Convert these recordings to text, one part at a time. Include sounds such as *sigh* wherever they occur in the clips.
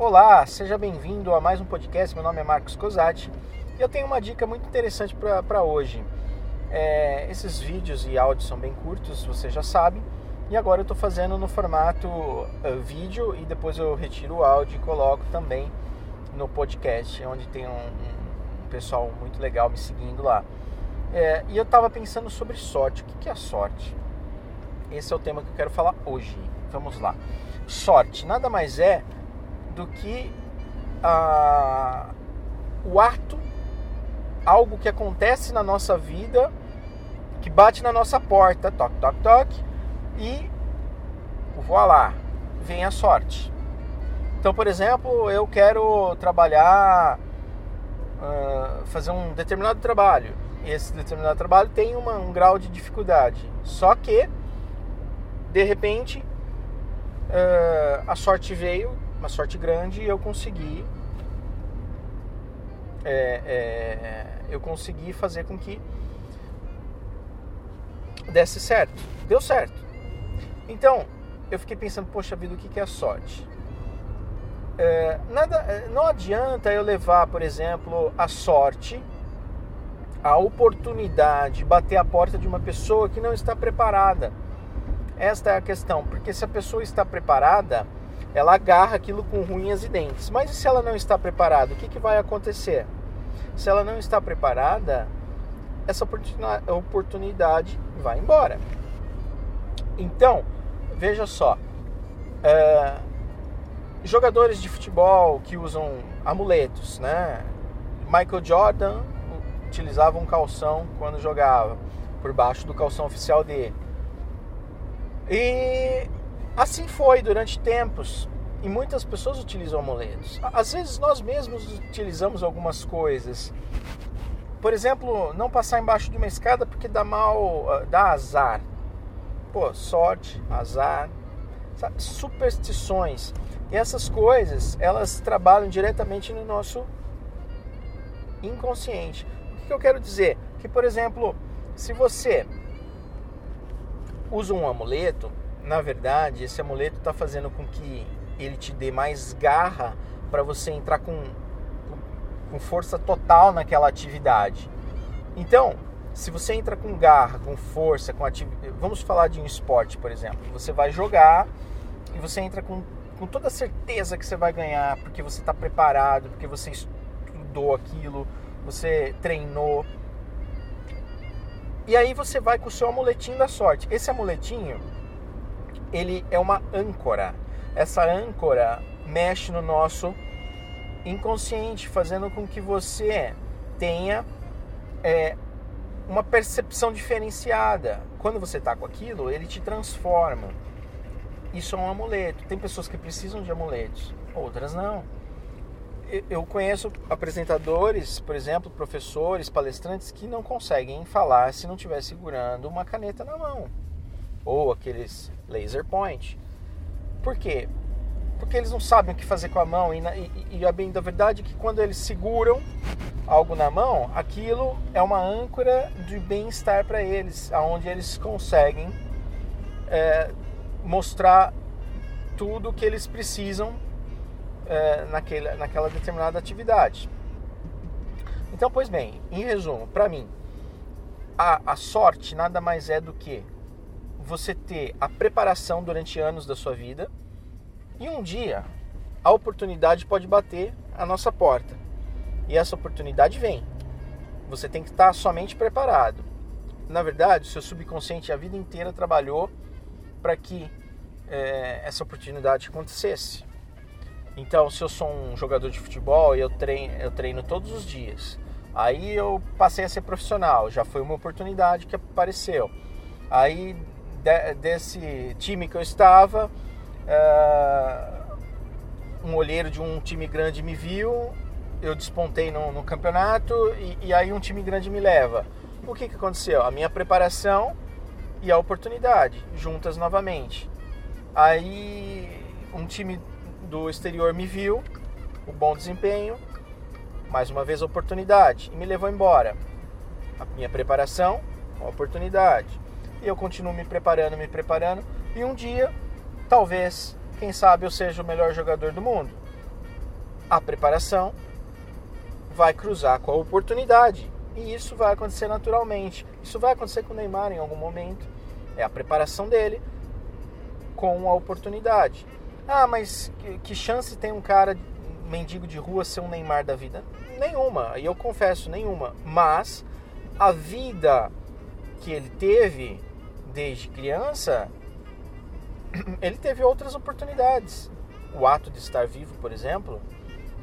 Olá, seja bem-vindo a mais um podcast. Meu nome é Marcos Cosati e eu tenho uma dica muito interessante para hoje. É, esses vídeos e áudios são bem curtos, você já sabe, e agora eu estou fazendo no formato uh, vídeo e depois eu retiro o áudio e coloco também no podcast, onde tem um, um pessoal muito legal me seguindo lá. É, e eu estava pensando sobre sorte. O que é a sorte? Esse é o tema que eu quero falar hoje. Vamos lá. Sorte nada mais é do que ah, o ato, algo que acontece na nossa vida, que bate na nossa porta, toque, toque, toque, e voilá, vem a sorte. Então, por exemplo, eu quero trabalhar, uh, fazer um determinado trabalho. Esse determinado trabalho tem uma, um grau de dificuldade. Só que, de repente, uh, a sorte veio uma sorte grande e eu consegui é, é, eu consegui fazer com que desse certo. Deu certo. Então, eu fiquei pensando, poxa vida, o que é sorte? É, nada, é, não adianta eu levar, por exemplo, a sorte, a oportunidade, bater a porta de uma pessoa que não está preparada. Esta é a questão, porque se a pessoa está preparada, ela agarra aquilo com unhas e dentes. Mas e se ela não está preparada, o que, que vai acontecer? Se ela não está preparada, essa oportunidade vai embora. Então, veja só, é, jogadores de futebol que usam amuletos, né? Michael Jordan utilizava um calção quando jogava, por baixo do calção oficial dele. E Assim foi durante tempos e muitas pessoas utilizam amuletos. Às vezes nós mesmos utilizamos algumas coisas. Por exemplo, não passar embaixo de uma escada porque dá mal, ah, dá azar. Pô, sorte, azar, sabe? superstições. E essas coisas, elas trabalham diretamente no nosso inconsciente. O que eu quero dizer? Que, por exemplo, se você usa um amuleto, na verdade, esse amuleto está fazendo com que ele te dê mais garra para você entrar com, com força total naquela atividade. Então, se você entra com garra, com força, com vamos falar de um esporte, por exemplo, você vai jogar e você entra com, com toda certeza que você vai ganhar, porque você está preparado, porque você estudou aquilo, você treinou. E aí você vai com o seu amuletinho da sorte. Esse amuletinho ele é uma âncora. Essa âncora mexe no nosso inconsciente, fazendo com que você tenha é, uma percepção diferenciada. Quando você está com aquilo, ele te transforma. Isso é um amuleto. Tem pessoas que precisam de amuletos, outras não. Eu conheço apresentadores, por exemplo, professores, palestrantes que não conseguem falar se não estiver segurando uma caneta na mão ou aqueles laser point. Por quê? Porque eles não sabem o que fazer com a mão e, e, e a bem da verdade é que quando eles seguram algo na mão, aquilo é uma âncora de bem-estar para eles, aonde eles conseguem é, mostrar tudo o que eles precisam é, naquele, naquela determinada atividade. Então, pois bem, em resumo, para mim, a, a sorte nada mais é do que você ter a preparação durante anos da sua vida e um dia a oportunidade pode bater a nossa porta. E essa oportunidade vem. Você tem que estar somente preparado. Na verdade, o seu subconsciente a vida inteira trabalhou para que é, essa oportunidade acontecesse. Então, se eu sou um jogador de futebol e eu treino, eu treino todos os dias, aí eu passei a ser profissional, já foi uma oportunidade que apareceu. Aí de, desse time que eu estava, uh, um olheiro de um time grande me viu, eu despontei no, no campeonato e, e, aí um time grande me leva. O que, que aconteceu? A minha preparação e a oportunidade juntas novamente. Aí um time do exterior me viu, o bom desempenho, mais uma vez a oportunidade e me levou embora. A minha preparação, a oportunidade e eu continuo me preparando, me preparando. E um dia, talvez, quem sabe eu seja o melhor jogador do mundo. a preparação vai cruzar com a oportunidade. E isso vai acontecer naturalmente. Isso vai acontecer com o Neymar em algum momento. É a preparação dele com a oportunidade. Ah, mas que, chance tem um cara mendigo de rua ser um Neymar da vida? Nenhuma, e eu confesso, nenhuma. Mas a vida que ele teve desde criança, *clears throat* ele teve outras oportunidades. O ato de estar vivo, por exemplo,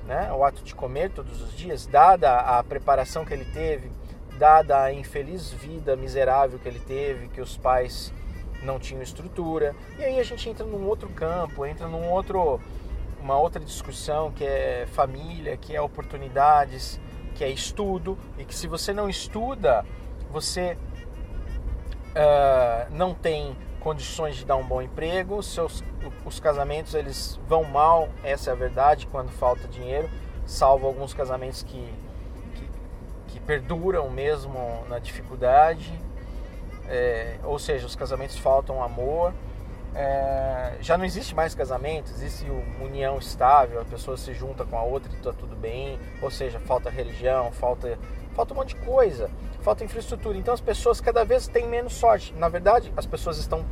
né? o ato de comer todos os dias, dada a preparação que ele teve, dada a infeliz vida miserável que ele teve, que os pais não tinham estrutura. E aí a gente entra num outro campo, entra num outro uma outra discussão que é família, que é oportunidades, que é estudo e que se você não estuda, você uh, não tem condições de dar um bom emprego, seus, os casamentos eles vão mal, essa é a verdade, quando falta dinheiro, salvo alguns casamentos que, que, que perduram mesmo na dificuldade, é, ou seja, os casamentos faltam amor, é, já não existe mais casamento, existe união estável, a pessoa se junta com a outra e está tudo bem, ou seja, falta religião, falta, falta um monte de coisa, falta infraestrutura. Então as pessoas cada vez têm menos sorte. Na verdade, as pessoas estão,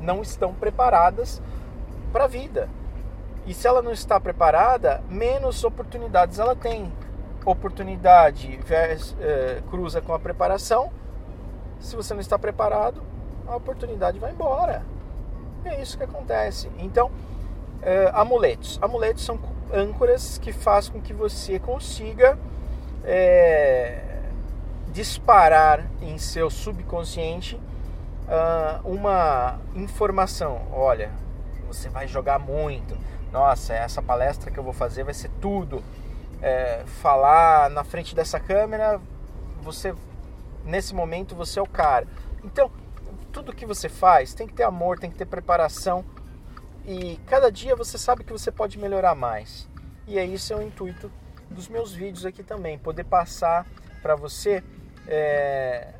não estão preparadas para a vida. E se ela não está preparada, menos oportunidades ela tem. Oportunidade vers, é, cruza com a preparação. Se você não está preparado, a oportunidade vai embora. É isso que acontece. Então, é, amuletos. Amuletos são âncoras que fazem com que você consiga é, disparar em seu subconsciente uh, uma informação. Olha, você vai jogar muito. Nossa, essa palestra que eu vou fazer vai ser tudo. É, falar na frente dessa câmera, você nesse momento você é o cara. Então, tudo que você faz tem que ter amor, tem que ter preparação. E cada dia você sabe que você pode melhorar mais. E é isso é o intuito dos meus vídeos aqui também, poder passar para você é,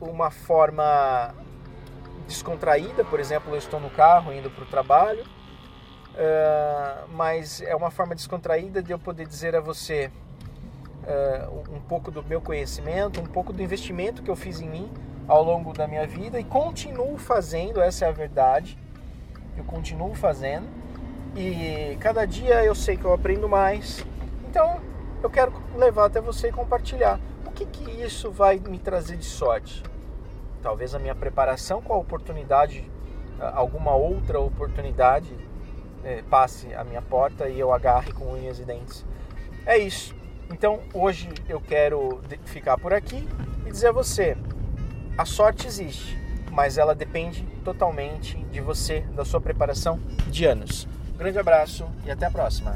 uma forma descontraída, por exemplo, eu estou no carro indo para o trabalho, uh, mas é uma forma descontraída de eu poder dizer a você uh, um pouco do meu conhecimento, um pouco do investimento que eu fiz em mim ao longo da minha vida e continuo fazendo, essa é a verdade. Eu continuo fazendo e cada dia eu sei que eu aprendo mais. Então eu quero levar até você e compartilhar. O que, que isso vai me trazer de sorte? Talvez a minha preparação com a oportunidade, alguma outra oportunidade é, passe a minha porta e eu agarre com unhas e dentes. É isso. Então hoje eu quero ficar por aqui e dizer a você: a sorte existe, mas ela depende totalmente de você, da sua preparação de anos. grande abraço e até a próxima.